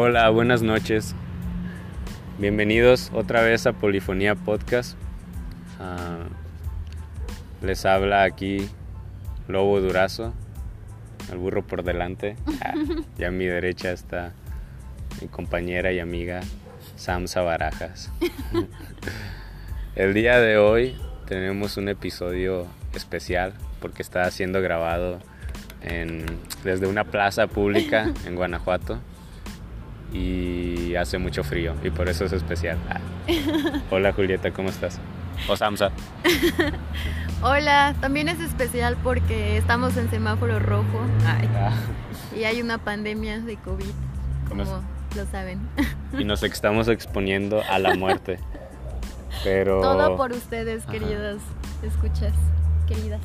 Hola, buenas noches. Bienvenidos otra vez a Polifonía Podcast. Ah, les habla aquí Lobo Durazo, el burro por delante. Ah, y a mi derecha está mi compañera y amiga Samsa Barajas. el día de hoy tenemos un episodio especial porque está siendo grabado desde una plaza pública en Guanajuato y hace mucho frío y por eso es especial. Ah. Hola Julieta, ¿cómo estás? O Samsa. Hola, también es especial porque estamos en semáforo rojo ah. y hay una pandemia de COVID, como lo saben. Y nos estamos exponiendo a la muerte. Pero... Todo por ustedes, queridas escuchas, queridas.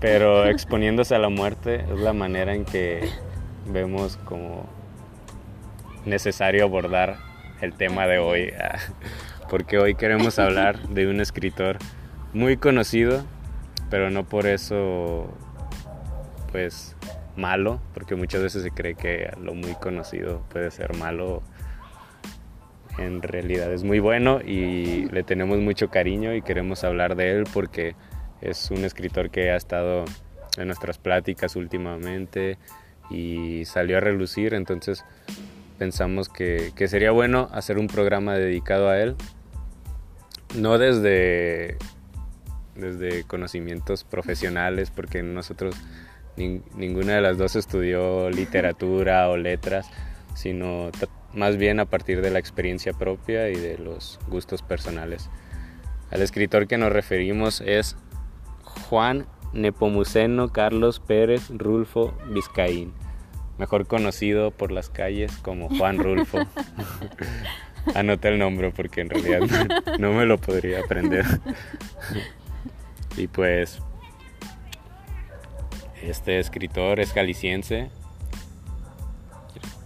Pero exponiéndose a la muerte es la manera en que vemos como necesario abordar el tema de hoy, ah, porque hoy queremos hablar de un escritor muy conocido, pero no por eso pues malo, porque muchas veces se cree que lo muy conocido puede ser malo. En realidad es muy bueno y le tenemos mucho cariño y queremos hablar de él porque es un escritor que ha estado en nuestras pláticas últimamente y salió a relucir, entonces pensamos que, sería bueno hacer un programa dedicado a él, no desde, desde conocimientos profesionales, porque nosotros ninguna de las dos estudió literatura o letras, sino más bien a partir de la experiencia propia y de los gustos personales. Al escritor que nos referimos es Juan Nepomuceno Carlos Pérez Rulfo Vizcaín mejor conocido por las calles como Juan Rulfo. Anoté el nombre porque en realidad no, me lo podría aprender. y pues este escritor es jalisciense.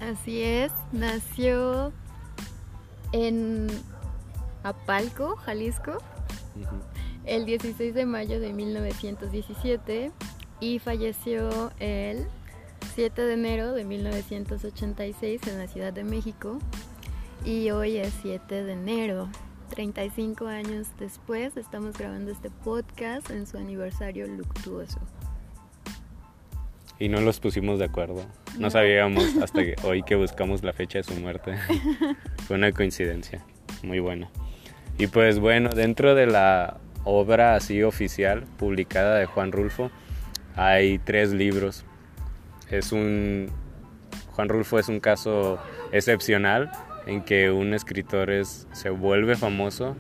Así es, nació en Apalco, Jalisco, el 16 de mayo de 1917 y falleció el 7 de enero de 1986 en la Ciudad de México y hoy es 7 de enero. 35 años después estamos grabando este podcast en su aniversario luctuoso. Y no los pusimos de acuerdo. No, sabíamos hasta hoy que buscamos la fecha de su muerte. Fue una coincidencia muy buena. Y pues bueno, dentro de la obra así oficial publicada de Juan Rulfo hay tres libros es un Juan Rulfo es un caso excepcional en que un escritor es, se vuelve famoso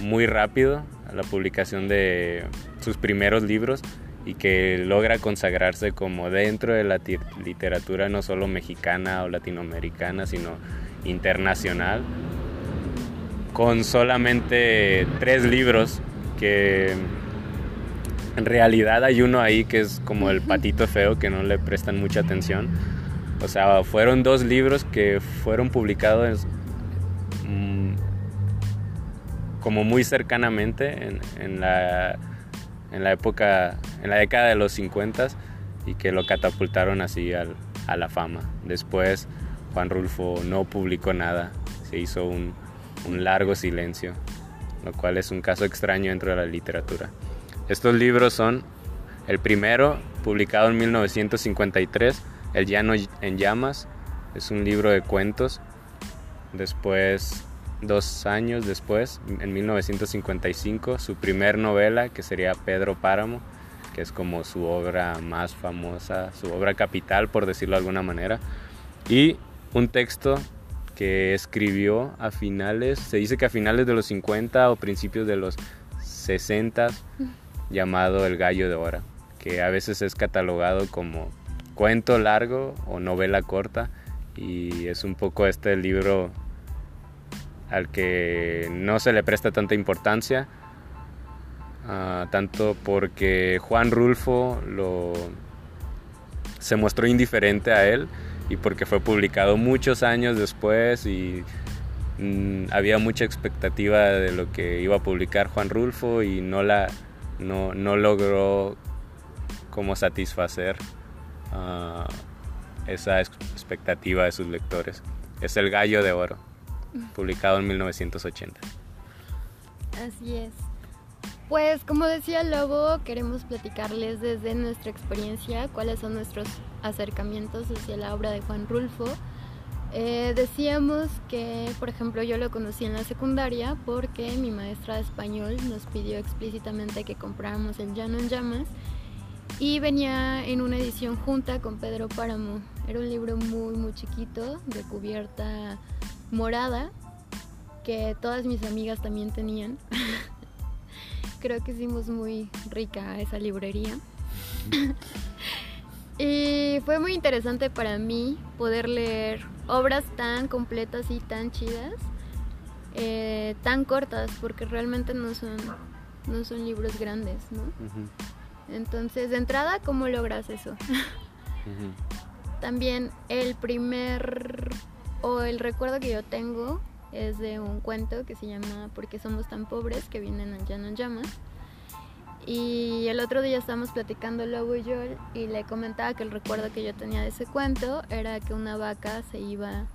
muy rápido a la publicación de sus primeros libros y que logra consagrarse como dentro de la literatura no solo mexicana o latinoamericana, sino internacional, con solamente tres libros que en realidad hay uno ahí que es como el patito feo que no le prestan mucha atención. O sea, fueron dos libros que fueron publicados mm, como muy cercanamente en, la, en la época, en la década de los 50 y que lo catapultaron así a la fama. Después Juan Rulfo no publicó nada, se hizo un, un largo silencio, lo cual es un caso extraño dentro de la literatura. Estos libros son el primero, publicado en 1953, El Llano en Llamas, es un libro de cuentos. Después, dos años después, en 1955, su primer novela, que sería Pedro Páramo, que es como su obra más famosa, su obra capital, por decirlo de alguna manera. Y un texto que escribió a finales, se dice que a finales de los 50 o principios de los 60 llamado El Gallo de Hora, que a veces es catalogado como cuento largo o novela corta y es un poco este libro al que no se le presta tanta importancia, ah, tanto porque Juan Rulfo lo, se mostró indiferente a él y porque fue publicado muchos años después y mm, había mucha expectativa de lo que iba a publicar Juan Rulfo y no la no, no logró como satisfacer ah, esa expectativa expectativa de sus lectores. Es El Gallo de Oro, publicado en 1980. Así es. Pues como decía Lobo, queremos platicarles desde nuestra experiencia cuáles son nuestros acercamientos hacia la obra de Juan Rulfo. Eh, decíamos que, por ejemplo, yo lo conocí en la secundaria porque mi maestra de español nos pidió explícitamente que compráramos el Llano en Llamas y venía en una edición junta con Pedro Páramo. Era un libro muy, muy chiquito, de cubierta morada, que todas mis amigas también tenían. Creo que hicimos muy rica esa librería. y fue muy interesante para mí poder leer obras tan completas y tan chidas, eh, tan cortas, porque realmente no son, no son libros grandes, ¿no? Entonces, de entrada, ¿cómo logras eso? También el primer o el recuerdo que yo tengo es de un cuento que se llama Porque somos tan pobres que vienen allá en llamas. Y el otro día estábamos platicando Lobo y yo y le comentaba que el recuerdo que yo tenía de ese cuento era que una vaca se iba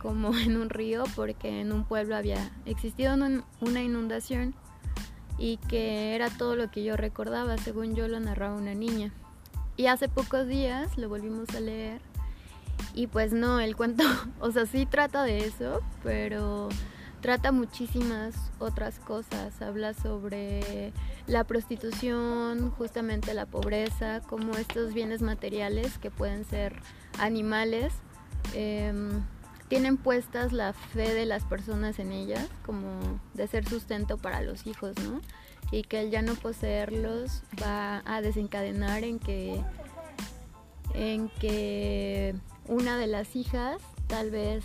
como en un río porque en un pueblo había existido una inundación y que era todo lo que yo recordaba, según yo lo narraba una niña. Y hace pocos días lo volvimos a leer y pues no, el cuento, o sea, sí trata de eso, pero trata muchísimas otras cosas. Habla sobre la prostitución, justamente la pobreza, como estos bienes materiales que pueden ser animales, em, tienen puestas la fe de las personas en ellas, como de ser sustento para los hijos, ¿no? Y que el ya no poseerlos va a desencadenar en que, en que una de las hijas tal vez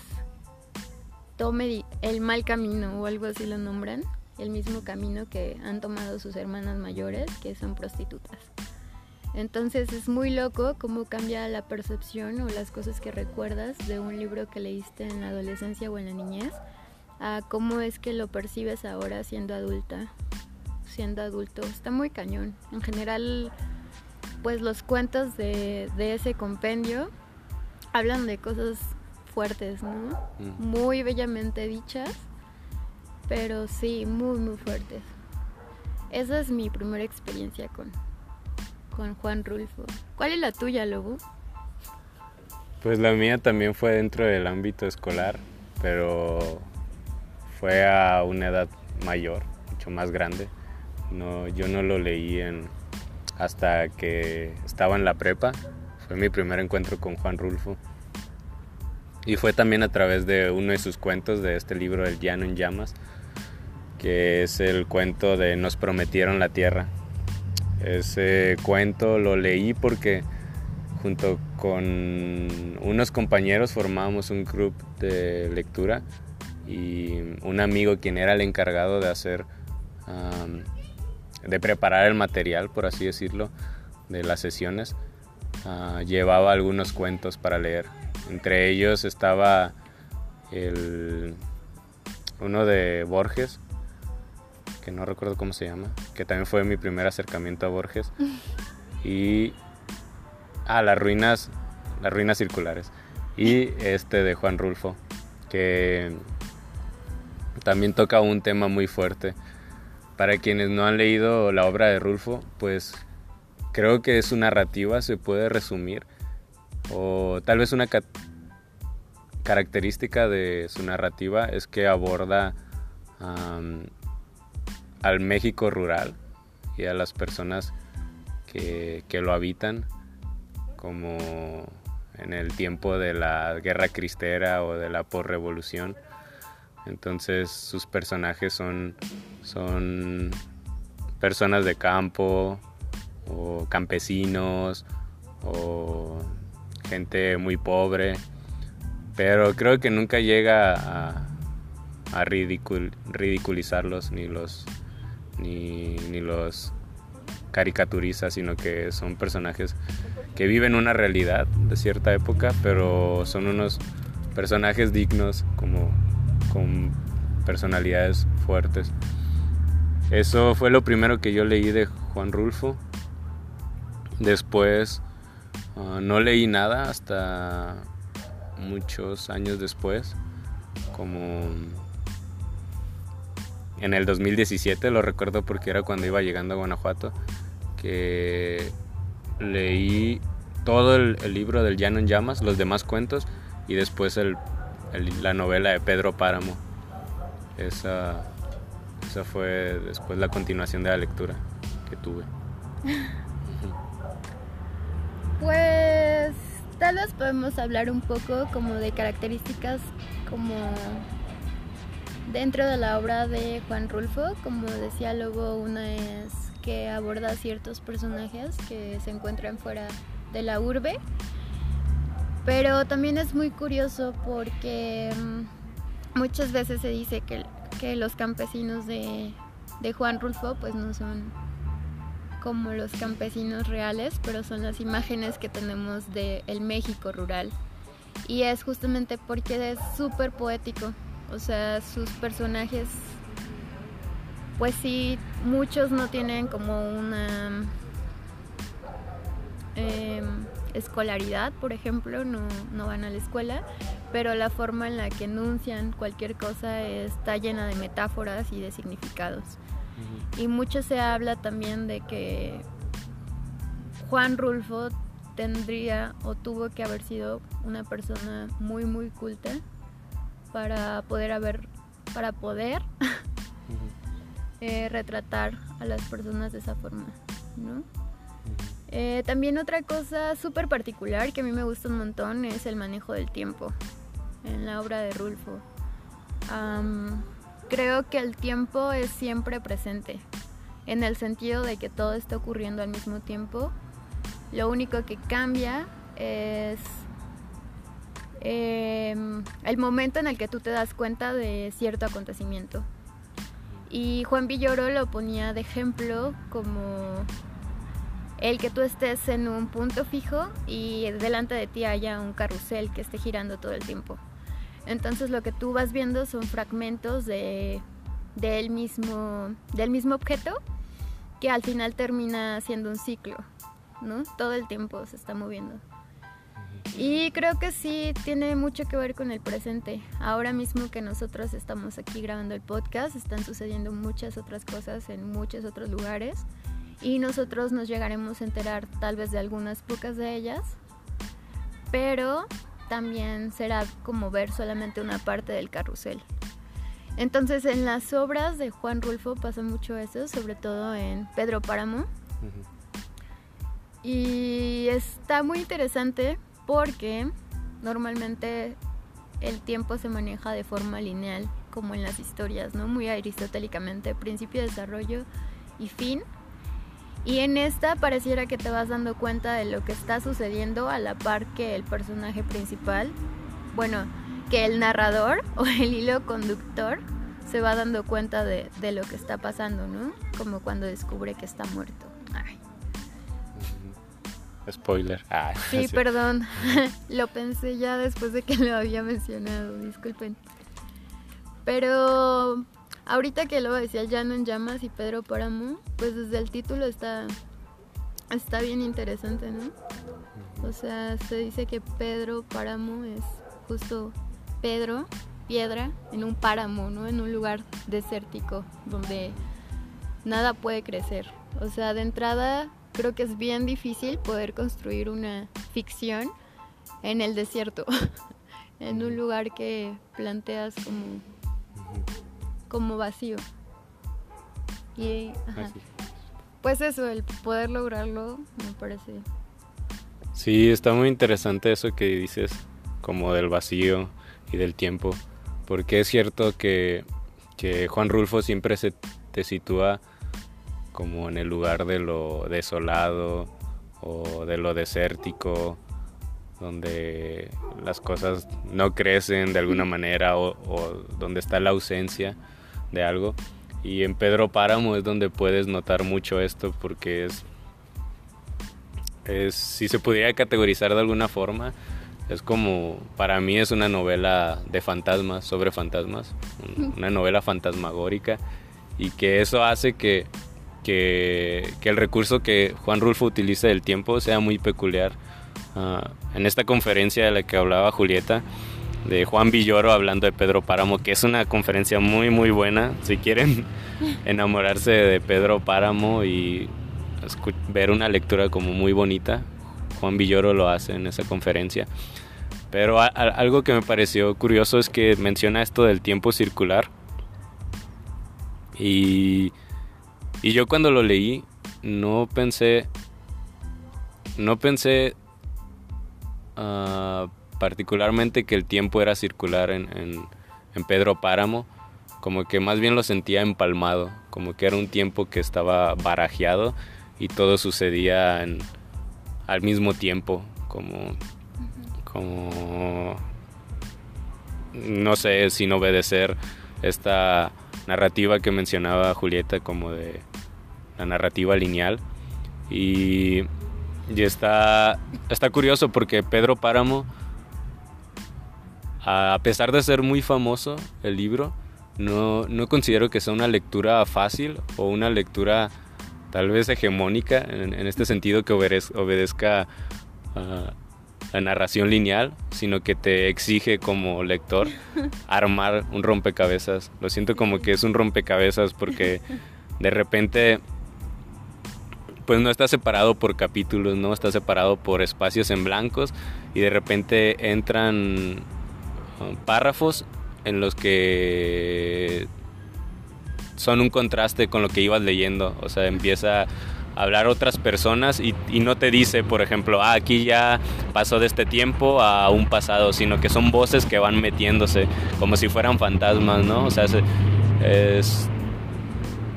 tome el mal camino o algo así lo nombran, el mismo camino que han tomado sus hermanas mayores, que son prostitutas. Entonces es muy loco cómo cambia la percepción o las cosas que recuerdas de un libro que leíste en la adolescencia o en la niñez a cómo es que lo percibes ahora siendo adulta, siendo adulto. Está muy cañón. En general, pues los cuentos de, de ese compendio hablan de cosas fuertes, ¿no? Mm. Muy bellamente dichas, pero sí, muy, muy fuertes. Esa es mi primera experiencia con, con Juan Rulfo. ¿Cuál es la tuya, Lobo? Pues la mía también fue dentro del ámbito escolar, pero fue a una edad mayor, mucho más grande. No, yo no lo leí en, hasta que estaba en la prepa. Fue mi primer encuentro con Juan Rulfo. Y fue también a través de uno de sus cuentos de este libro El llano en llamas, que es el cuento de Nos prometieron la tierra. Ese cuento lo leí porque junto con unos compañeros formábamos un grupo de lectura y un amigo quien era el encargado de hacer, de preparar el material, por así decirlo, de las sesiones, ah, llevaba algunos cuentos para leer entre ellos estaba el, uno de Borges, que no recuerdo cómo se llama, que también fue mi primer acercamiento a Borges. Y. Ah, las ruinas. Las ruinas circulares. Y este de Juan Rulfo, que también toca un tema muy fuerte. Para quienes no han leído la obra de Rulfo, pues creo que su narrativa se puede resumir o tal vez una característica de su narrativa es que aborda al México rural y a las personas que, lo habitan como en el tiempo de la guerra cristera o de la posrevolución. Entonces sus personajes son, son personas de campo o campesinos o gente muy pobre, pero creo que nunca llega a ridiculizarlos ni los ni, ni los caricaturiza, sino que son personajes que viven una realidad de cierta época, pero son unos personajes dignos como con personalidades fuertes. Eso fue lo primero que yo leí de Juan Rulfo. Después Ah, no leí nada hasta muchos años después, como en el 2017, lo recuerdo porque era cuando iba llegando a Guanajuato, que leí todo el, libro del Llano en Llamas, los demás cuentos, y después la novela de Pedro Páramo. Esa, esa fue después la continuación de la lectura que tuve. Pues tal vez podemos hablar un poco como de características como dentro de la obra de Juan Rulfo, como decía luego una es que aborda ciertos personajes que se encuentran fuera de la urbe, pero también es muy curioso porque mm, muchas veces se dice que, que los campesinos de, de Juan Rulfo pues no son como los campesinos reales, pero son las imágenes que tenemos de el México rural. Y es justamente porque es súper poético. O sea, sus personajes, pues sí, muchos no tienen como una em, escolaridad, por ejemplo, no, no van a la escuela, pero la forma en la que enuncian cualquier cosa está llena de metáforas y de significados. Y mucho se habla también de que Juan Rulfo tendría o tuvo que haber sido una persona muy muy culta para poder haber para poder eh, retratar a las personas de esa forma ¿no? Eh, también otra cosa súper particular que a mí me gusta un montón es el manejo del tiempo en la obra de Rulfo Creo que el tiempo es siempre presente, en el sentido de que todo está ocurriendo al mismo tiempo. Lo único que cambia es em, el momento en el que tú te das cuenta de cierto acontecimiento. Y Juan Villoro lo ponía de ejemplo como el que tú estés en un punto fijo y delante de ti haya un carrusel que esté girando todo el tiempo. Entonces lo que tú vas viendo son fragmentos de, del, mismo, del mismo objeto que al final termina siendo un ciclo, ¿no? Todo el tiempo se está moviendo. Y creo que sí tiene mucho que ver con el presente. Ahora mismo que nosotros estamos aquí grabando el podcast, están sucediendo muchas otras cosas en muchos otros lugares y nosotros nos llegaremos a enterar tal vez de algunas pocas de ellas, pero también será como ver solamente una parte del carrusel. Entonces en las obras de Juan Rulfo pasa mucho eso, sobre todo en Pedro Páramo. Y está muy interesante porque normalmente el tiempo se maneja de forma lineal, como en las historias, ¿no? Muy aristotélicamente, principio, desarrollo y fin. Y en esta pareciera que te vas dando cuenta de lo que está sucediendo a la par que el personaje principal, bueno, que el narrador o el hilo conductor se va dando cuenta de, lo que está pasando, ¿no? Como cuando descubre que está muerto. Spoiler. Ah, sí, perdón. lo pensé ya después de que lo había mencionado, disculpen. Pero Ahorita que lo decía Llano en Llamas y Pedro Páramo, pues desde el título está, está bien interesante, ¿no? O sea, se dice que Pedro Páramo es justo Pedro, piedra, en un páramo, ¿no? En un lugar desértico donde nada puede crecer. O sea, de entrada creo que es bien difícil poder construir una ficción en el desierto, en un lugar que planteas como como vacío. Y pues eso, el poder lograrlo me parece. Sí, está muy interesante eso que dices, como del vacío y del tiempo, porque es cierto que, que Juan Rulfo siempre se te sitúa como en el lugar de lo desolado o de lo desértico, donde las cosas no crecen de alguna manera o, o donde está la ausencia de algo. Y en Pedro Páramo es donde puedes notar mucho esto porque es, es, si se pudiera categorizar de alguna forma, es como, para mí es una novela de fantasmas, sobre fantasmas, una novela fantasmagórica y que eso hace que, que, que el recurso que Juan Rulfo utiliza del tiempo sea muy peculiar ah, en esta conferencia de la que hablaba Julieta, de Juan Villoro hablando de Pedro Páramo, que es una conferencia muy muy buena. Si quieren enamorarse de Pedro Páramo y ver una lectura como muy bonita, Juan Villoro lo hace en esa conferencia. Pero algo que me pareció curioso es que menciona esto del tiempo circular. Y, y yo cuando lo leí no pensé, no pensé uh, particularmente que el tiempo era circular en, en, Pedro Páramo, como que más bien lo sentía empalmado, como que era un tiempo que estaba barajeado y todo sucedía al mismo tiempo, como, como, no sé, sin obedecer esta narrativa que mencionaba Julieta como de la narrativa lineal. Y, y está, está curioso porque Pedro Páramo a pesar de ser muy famoso el libro, no, considero que sea una lectura fácil o una lectura tal vez hegemónica en, este sentido que obedezca, a la narración lineal, sino que te exige como lector armar un rompecabezas. Lo siento como que es un rompecabezas porque de repente pues no está separado por capítulos, no está separado por espacios en blancos y de repente entran párrafos en los que son un contraste con lo que ibas leyendo. O sea, empieza hablar otras personas y, no te dice, por ejemplo, ah, aquí ya pasó de este tiempo a un pasado, sino que son voces que van metiéndose como si fueran fantasmas, ¿no? O sea,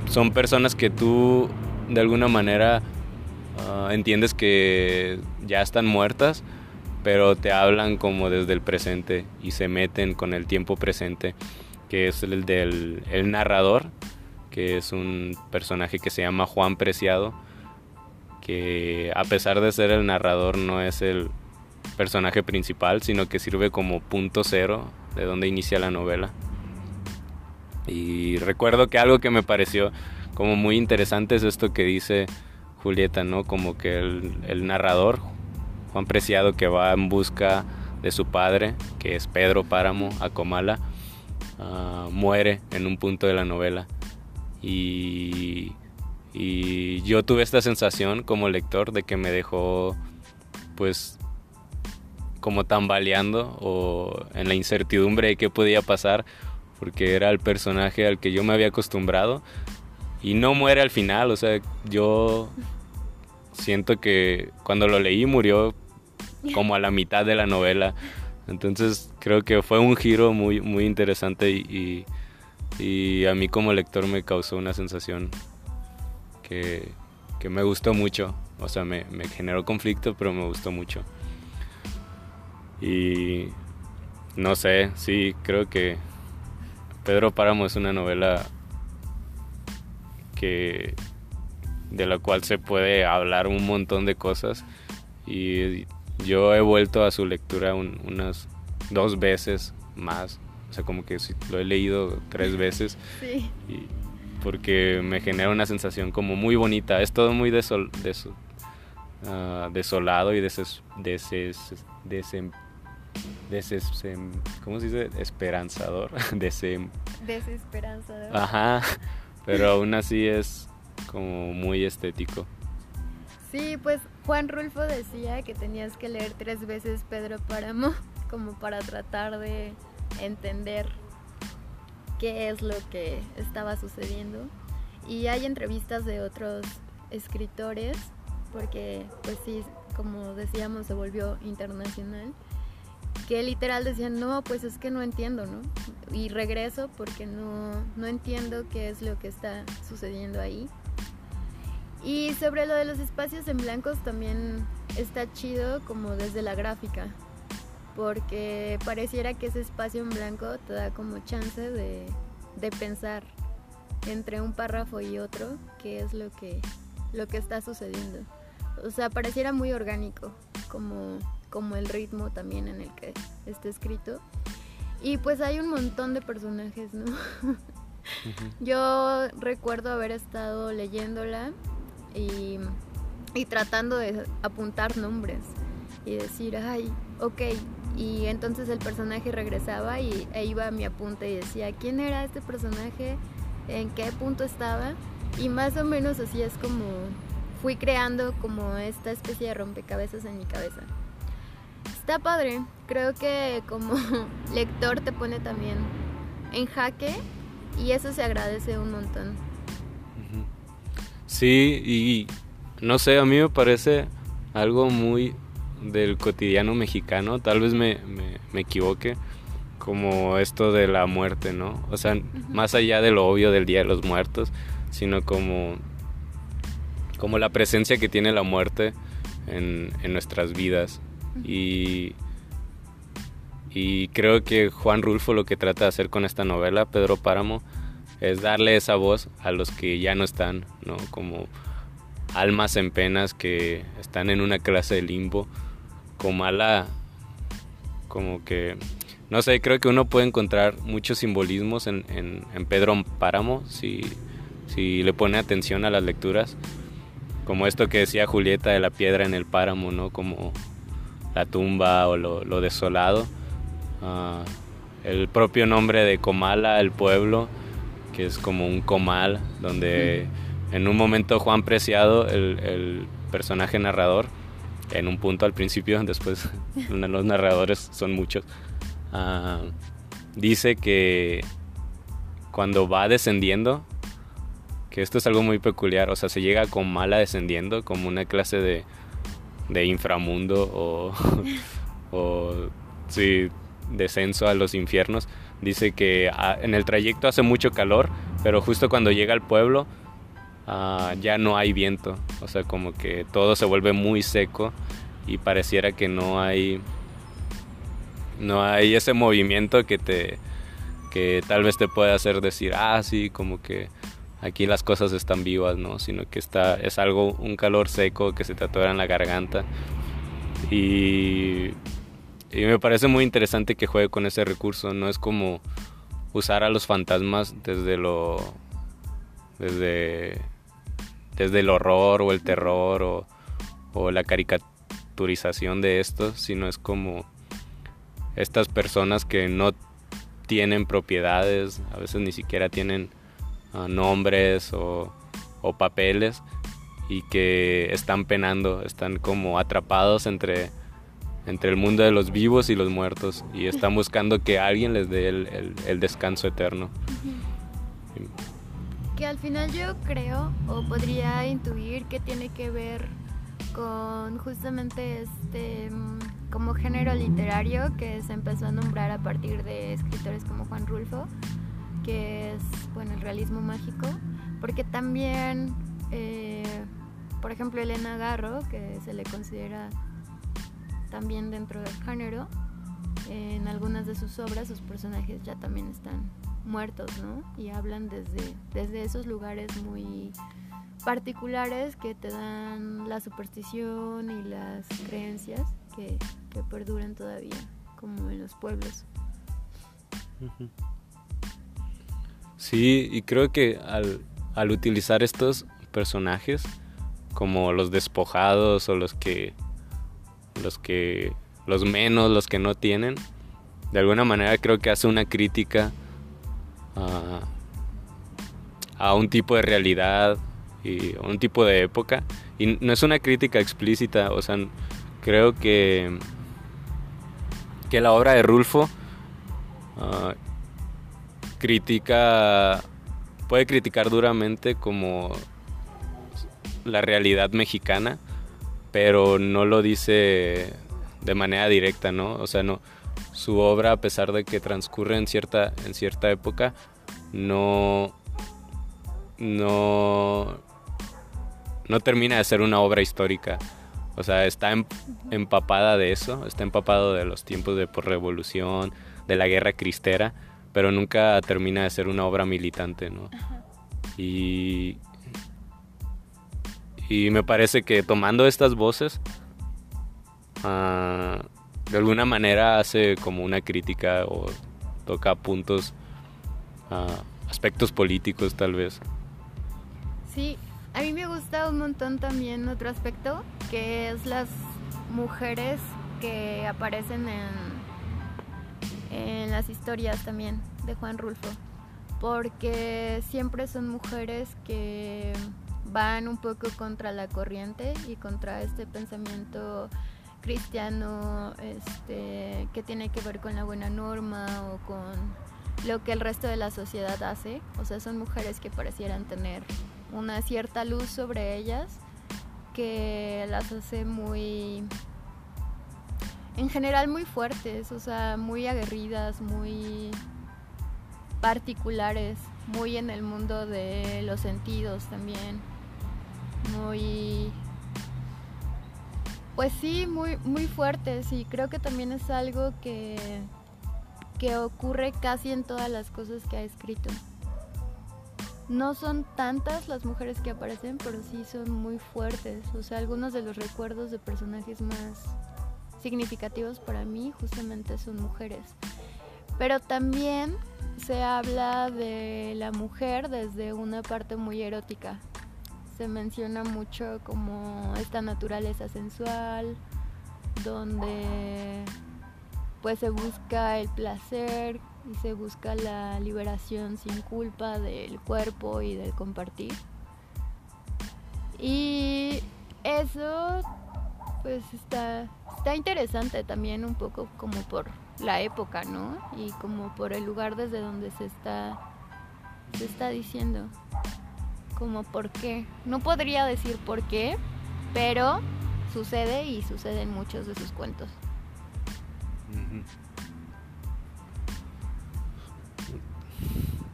son personas que tú de alguna manera ah, entiendes que ya están muertas pero te hablan como desde el presente y se meten con el tiempo presente, que es el del el narrador, que es un personaje que se llama Juan Preciado, que a pesar de ser el narrador no es el personaje principal, sino que sirve como punto cero de donde inicia la novela. Y recuerdo que algo que me pareció como muy interesante es esto que dice Julieta, ¿no? Como que el, narrador, Juan Preciado que va en busca de su padre, que es Pedro Páramo Acomala, uh, muere en un punto de la novela. Y, y yo tuve esta sensación como lector de que me dejó pues como tambaleando o en la incertidumbre de qué podía pasar porque era el personaje al que yo me había acostumbrado y no muere al final, o sea, yo siento que cuando lo leí murió como a la mitad de la novela. Entonces creo que fue un giro muy, muy interesante y, y, a mí como lector me causó una sensación que, que me gustó mucho. O sea, me, me, generó conflicto, pero me gustó mucho. Y no sé, sí, creo que Pedro Páramo es una novela que de la cual se puede hablar un montón de cosas y yo he vuelto a su lectura unas dos veces más, o sea, como que lo he leído tres veces. Sí. Porque me genera una sensación como muy bonita. Es todo muy desol, ah, desolado y deses, deses, desem, ¿cómo se dice? Esperanzador. Desesperanzador. Ajá, pero aún así es como muy estético. Sí, pues Juan Rulfo decía que tenías que leer tres veces Pedro Páramo como para tratar de entender qué es lo que estaba sucediendo. Y hay entrevistas de otros escritores, porque pues sí, como decíamos, se volvió internacional, que literal decían, no, pues es que no entiendo, ¿no? Y regreso porque no, no entiendo qué es lo que está sucediendo ahí. Y sobre lo de los espacios en blancos también está chido como desde la gráfica, porque pareciera que ese espacio en blanco te da como chance de, pensar entre un párrafo y otro qué es lo que, lo que está sucediendo. O sea, pareciera muy orgánico, como, como el ritmo también en el que está escrito. Y pues hay un montón de personajes, ¿no? Yo recuerdo haber estado leyéndola y, tratando de apuntar nombres. y decir, ay, ok. Y entonces el personaje regresaba y e iba a mi apunte y decía, ¿quién era este personaje? ¿En qué punto estaba? Y más o menos así es como fui creando como esta especie de rompecabezas en mi cabeza. Está padre, creo que como lector te pone también en jaque y eso se agradece un montón. Sí, y no sé, a mí me parece algo muy del cotidiano mexicano, tal vez me, me, equivoque, como esto de la muerte, ¿no? O sea, más allá de lo obvio del Día de los Muertos, sino como, como la presencia que tiene la muerte en, en nuestras vidas. Y, y creo que Juan Rulfo lo que trata de hacer con esta novela, Pedro Páramo, es darle esa voz a los que ya no están, ¿no? Como almas en penas que están en una clase de limbo, como a la... como que... No sé, creo que uno puede encontrar muchos simbolismos en, en, Pedro Páramo si, si le pone atención a las lecturas, como esto que decía Julieta de la piedra en el páramo, ¿no? Como la tumba o lo, desolado. Ah, el propio nombre de Comala, el pueblo, que es como un comal, donde en un momento Juan Preciado, el, personaje narrador, en un punto al principio, después los narradores son muchos, ah, dice que cuando va descendiendo, que esto es algo muy peculiar, o sea, se llega con mala descendiendo, como una clase de, inframundo o, o sí, descenso a los infiernos. Dice que ah, en el trayecto hace mucho calor, pero justo cuando llega al pueblo ah, ya no hay viento. O sea, como que todo se vuelve muy seco y pareciera que no hay no hay ese movimiento que te que tal vez te puede hacer decir, ah, sí, como que aquí las cosas están vivas, ¿no? Sino que está, es algo, un calor seco que se te atora en la garganta. Y, y me parece muy interesante que juegue con ese recurso, no es como usar a los fantasmas desde lo... desde... desde el horror o el terror o, la caricaturización de esto, sino es como estas personas que no tienen propiedades, a veces ni siquiera tienen nombres o, papeles y que están penando, están como atrapados entre, entre el mundo de los vivos y los muertos y están buscando que alguien les dé el, descanso eterno. Que al final yo creo o podría intuir que tiene que ver con justamente este mm, como género literario que se empezó a nombrar a partir de escritores como Juan Rulfo que es bueno, el realismo mágico, porque también, eh, por ejemplo, Elena Garro, que se le considera también dentro del género, en algunas de sus obras sus personajes ya también están muertos, ¿no? Y hablan desde, desde esos lugares muy particulares que te dan la superstición y las creencias que, que perduran todavía, como en los pueblos. Sí, y creo que al, utilizar estos personajes como los despojados o los que los que los menos, los que no tienen, de alguna manera creo que hace una crítica a, a un tipo de realidad y un tipo de época y no es una crítica explícita, o sea, creo que que la obra de Rulfo ah, critica, puede criticar duramente como la realidad mexicana, pero no lo dice de manera directa, ¿no? O sea, no, su obra, a pesar de que transcurre en cierta, en cierta época, no, no, no termina de ser una obra histórica. O sea, está em, empapada de eso, está empapado de los tiempos de por revolución, de la guerra cristera, pero nunca termina de ser una obra militante, ¿no? Y, y me parece que tomando estas voces, ah, de alguna manera hace como una crítica o toca puntos, uh, aspectos políticos tal vez. Sí, a mí me gusta un montón también otro aspecto, que es las mujeres que aparecen en, en las historias también de Juan Rulfo, porque siempre son mujeres que van un poco contra la corriente y contra este pensamiento cristiano este, que tiene que ver con la buena norma o con lo que el resto de la sociedad hace. O sea, son mujeres que parecieran tener una cierta luz sobre ellas que las hace muy, en general muy fuertes, o sea, muy aguerridas, muy particulares, muy en el mundo de los sentidos también, muy pues sí, muy, muy fuertes y creo que también es algo que, que ocurre casi en todas las cosas que ha escrito. No son tantas las mujeres que aparecen, pero sí son muy fuertes. O sea, algunos de los recuerdos de personajes más significativos para mí justamente son mujeres. Pero también se habla de la mujer desde una parte muy erótica se menciona mucho como esta naturaleza sensual, donde pues se busca el placer y se busca la liberación sin culpa del cuerpo y del compartir. Y eso pues está, está interesante también un poco como por la época, ¿no? Y como por el lugar desde donde se está, se está diciendo como por qué. No podría decir por qué, pero sucede y sucede en muchos de sus cuentos.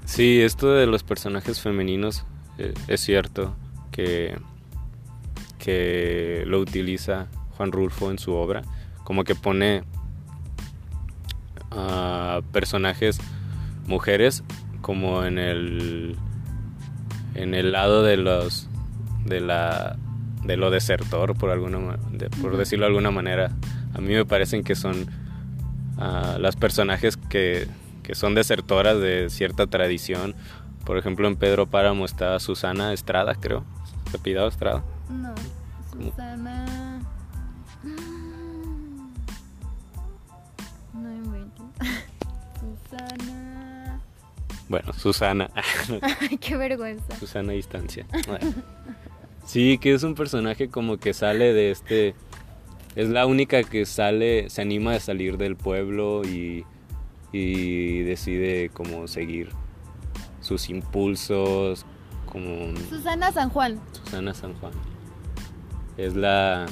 Sí, esto de los personajes femeninos eh, es cierto que, que lo utiliza Juan Rulfo en su obra, como que pone a personajes mujeres como en el en el lado de los de la de lo desertor por alguna por decirlo de alguna manera. A mí me parecen que son uh, las personajes que, que, son desertoras de cierta tradición. Por ejemplo en Pedro Páramo está Susana Estrada creo. Se pidado Estrada no Susana bueno, Susana. Qué vergüenza. Susana Distancia. Sí, que es un personaje como que sale de este... Es la única que sale, se anima a salir del pueblo y, y decide como seguir sus impulsos, como... Susana San Juan. Susana San Juan. Es la...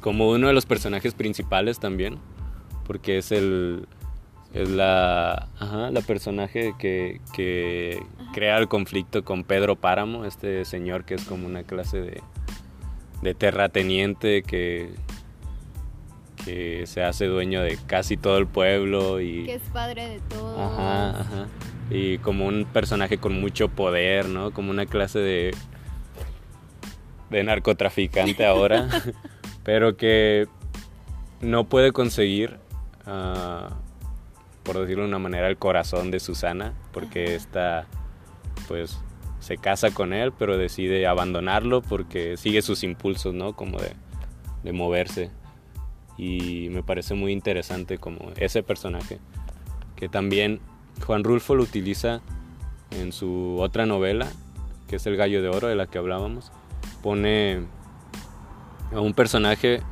Como uno de los personajes principales también, porque es el es la, ajá, la personaje que, que crea el conflicto con Pedro Páramo, este señor que es como una clase de, de terrateniente que, que se hace dueño de casi todo el pueblo y que es padre de todo. Ajá, ajá. Y como un personaje con mucho poder, ¿no? Como una clase de de narcotraficante ahora, pero que no puede conseguir uh, por decirlo de una manera, el corazón de Susana, porque esta, pues, se casa con él, pero decide abandonarlo porque sigue sus impulsos, ¿no? Como de, de moverse. Y me parece muy interesante como ese personaje, que también Juan Rulfo lo utiliza en su otra novela, que es El Gallo de Oro, de la que hablábamos. Pone a un personaje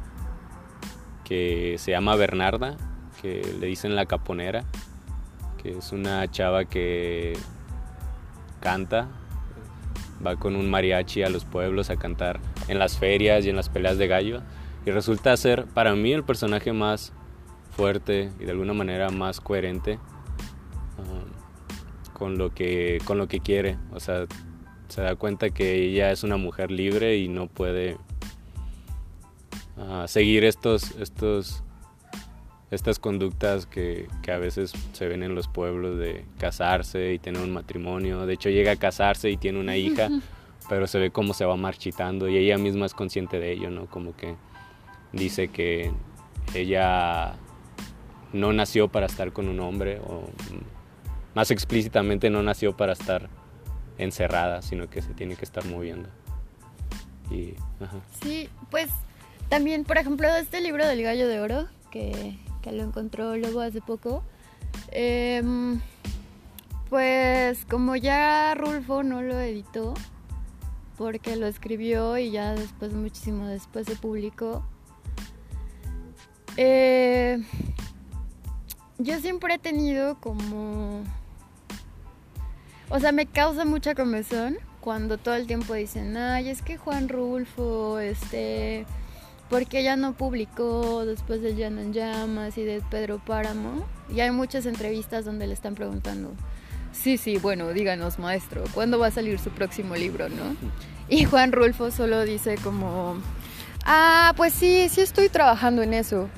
que se llama Bernarda, que le dicen la caponera, que es una chava que canta, va con un mariachi a los pueblos a cantar en las ferias y en las peleas de gallo y resulta ser para mí el personaje más fuerte y de alguna manera más coherente um, con lo que con lo que quiere. O sea se da cuenta que ella es una mujer libre y no puede uh, seguir estos estos estas conductas que, que, a veces se ven en los pueblos de casarse y tener un matrimonio. De hecho, llega a casarse y tiene una hija, pero se ve cómo se va marchitando y ella misma es consciente de ello, ¿no? Como que dice que ella no nació para estar con un hombre o más explícitamente no nació para estar encerrada, sino que se tiene que estar moviendo. Y, Sí, pues también, por ejemplo, este libro del Gallo de Oro, que, que lo encontró luego hace poco, em, pues como ya Rulfo no lo editó, porque lo escribió y ya después, muchísimo después se publicó, eh, yo siempre he tenido como... O sea, me causa mucha comezón cuando todo el tiempo dicen, ay, es que Juan Rulfo, este, porque ya no publicó después de Llano en Llamas y de Pedro Páramo. Y hay muchas entrevistas donde le están preguntando, sí, sí, bueno, díganos maestro, ¿cuándo va a salir su próximo libro, no? Y Juan Rulfo solo dice como, ah, pues sí, sí estoy trabajando en eso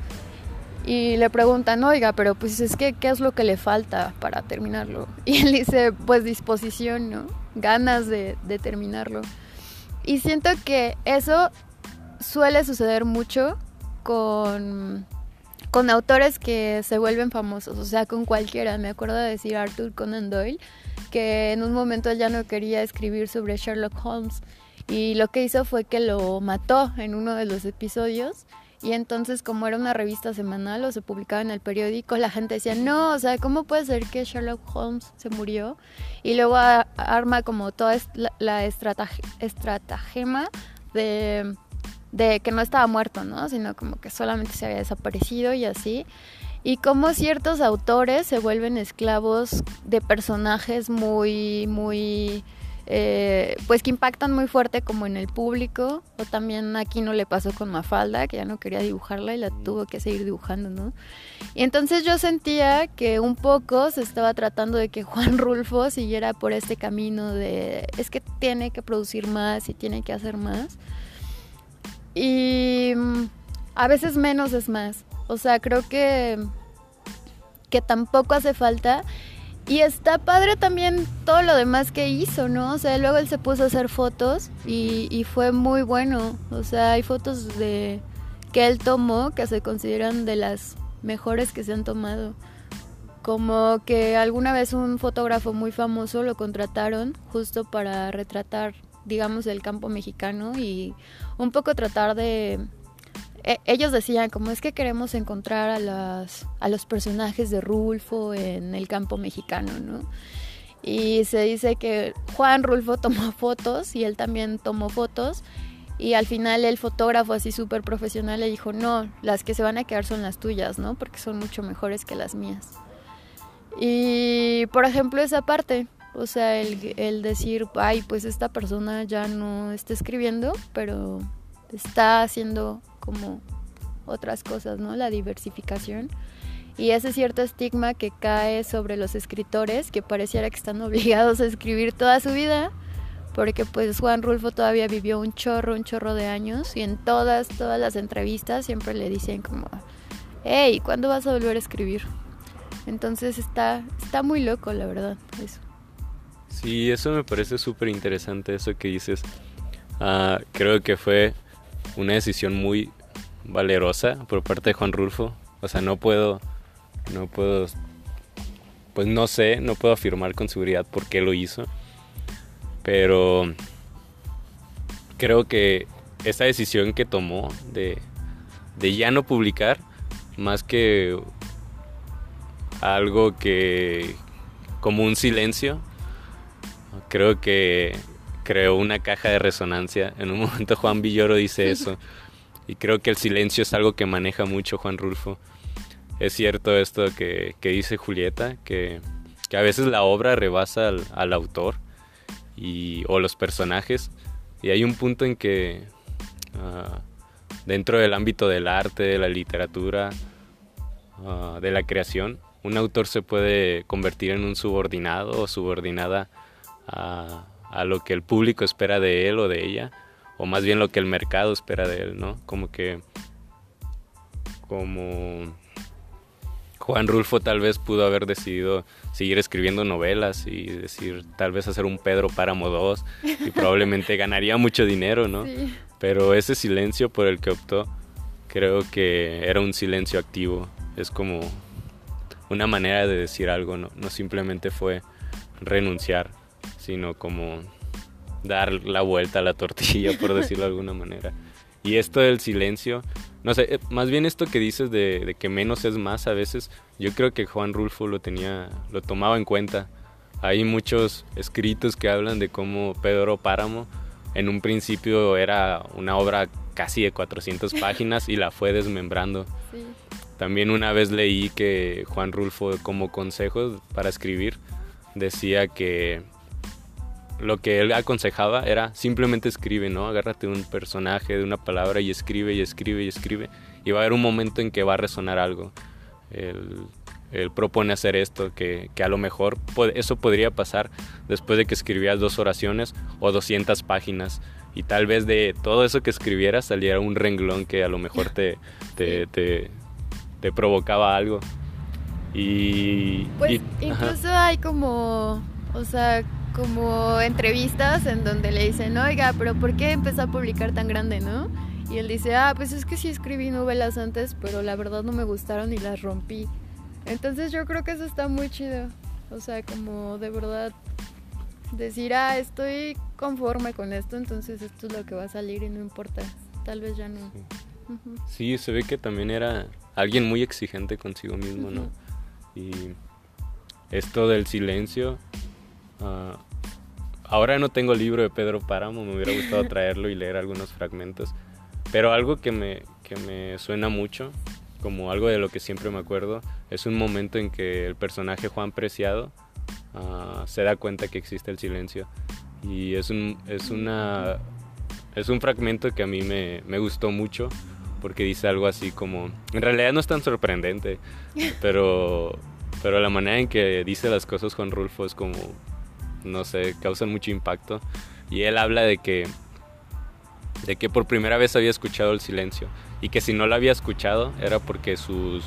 y le preguntan, oiga, pero pues es que, ¿qué es lo que le falta para terminarlo? Y él dice, pues disposición, ¿no? Ganas de, de terminarlo. Y siento que eso suele suceder mucho con, con autores que se vuelven famosos, o sea, con cualquiera. Me acuerdo de decir Arthur Conan Doyle, que en un momento él ya no quería escribir sobre Sherlock Holmes y lo que hizo fue que lo mató en uno de los episodios y entonces como era una revista semanal o se publicaba en el periódico, la gente decía, no, o sea, ¿cómo puede ser que Sherlock Holmes se murió? Y luego arma como toda la estratagema de, de que no estaba muerto, ¿no? Sino como que solamente se había desaparecido y así. Y como ciertos autores se vuelven esclavos de personajes muy, muy eh, pues que impactan muy fuerte como en el público, o también aquí no le pasó con Mafalda, que ya no quería dibujarla y la tuvo que seguir dibujando, ¿no? Y entonces yo sentía que un poco se estaba tratando de que Juan Rulfo siguiera por este camino de, es que tiene que producir más y tiene que hacer más. Y mm, a veces menos es más. O sea, creo que, que tampoco hace falta y está padre también todo lo demás que hizo, ¿no? O sea, luego él se puso a hacer fotos y, fue muy bueno. O sea, hay fotos de que él tomó que se consideran de las mejores que se han tomado. Como que alguna vez un fotógrafo muy famoso lo contrataron justo para retratar, digamos, el campo mexicano y un poco tratar de e, ellos decían como es que queremos encontrar a, las, a los personajes de Rulfo en el campo mexicano, ¿no? Y se dice que Juan Rulfo tomó fotos y él también tomó fotos y al final el fotógrafo así súper profesional le dijo, no, las que se van a quedar son las tuyas, ¿no? Porque son mucho mejores que las mías. Y por ejemplo esa parte, o sea, el, el decir, ay, pues esta persona ya no está escribiendo, pero está haciendo como otras cosas, ¿no? La diversificación. Y ese cierto estigma que cae sobre los escritores, que pareciera que están obligados a escribir toda su vida, porque pues Juan Rulfo todavía vivió un chorro, un chorro de años, y en todas, todas las entrevistas siempre le dicen como, hey, ¿cuándo vas a volver a escribir? Entonces está, está muy loco, la verdad, eso. Sí, eso me parece súper interesante, eso que dices. Ah, creo que fue una decisión muy valerosa por parte de Juan Rulfo. O sea, no puedo, no puedo, pues no sé, no puedo afirmar con seguridad por qué lo hizo. Pero creo que esa decisión que tomó de, de ya no publicar, más que algo que como un silencio, creo que creó una caja de resonancia. En un momento Juan Villoro dice eso. Y creo que el silencio es algo que maneja mucho Juan Rulfo. Es cierto esto que, dice Julieta, que, a veces la obra rebasa al, autor y, o los personajes. Y hay un punto en que ah, dentro del ámbito del arte, de la literatura, ah, de la creación, un autor se puede convertir en un subordinado o subordinada a, a lo que el público espera de él o de ella, o más bien lo que el mercado espera de él, ¿no? Como que como Juan Rulfo tal vez pudo haber decidido seguir escribiendo novelas y decir tal vez hacer un Pedro Páramo 2 y probablemente ganaría mucho dinero, ¿no? Pero ese silencio por el que optó creo que era un silencio activo, es como una manera de decir algo, no, no simplemente fue renunciar sino como dar la vuelta a la tortilla, por decirlo de alguna manera. Y esto del silencio, no sé, eh, más bien esto que dices de, de, que menos es más a veces, yo creo que Juan Rulfo lo tenía, lo tomaba en cuenta. Hay muchos escritos que hablan de cómo Pedro Páramo en un principio era una obra casi de 400 páginas y la fue desmembrando. También una vez leí que Juan Rulfo como consejo para escribir decía que lo que él aconsejaba era simplemente escribe, ¿no? Agárrate un personaje de una palabra y escribe y escribe y escribe. Y va a haber un momento en que va a resonar algo. Él, propone hacer esto, que, que, a lo mejor eso podría pasar después de que escribías dos oraciones o 200 páginas. Y tal vez de todo eso que escribieras saliera un renglón que a lo mejor te, te, te, te provocaba algo. Y, pues incluso hay como, o sea, como entrevistas en donde le dicen, oiga, pero ¿por qué empezó a publicar tan grande, no? Y él dice, ah, pues es que sí escribí novelas antes, pero la verdad no me gustaron y las rompí. Entonces yo creo que eso está muy chido. O sea, como de verdad decir, ah, estoy conforme con esto, entonces esto es lo que va a salir y no importa. Tal vez ya no. Sí, se ve que también era alguien muy exigente consigo mismo, ¿no? Y esto del silencio, Ah, ahora no tengo el libro de Pedro Páramo, me hubiera gustado traerlo y leer algunos fragmentos. Pero algo que me, que me suena mucho, como algo de lo que siempre me acuerdo, es un momento en que el personaje Juan Preciado ah, se da cuenta que existe el silencio. Y es un, es una, es un fragmento que a mí me, me gustó mucho porque dice algo así como, en realidad no es tan sorprendente, pero, pero la manera en que dice las cosas Juan Rulfo es como no sé, causan mucho impacto. Y él habla de que, de que por primera vez había escuchado el silencio y que si no lo había escuchado era porque sus,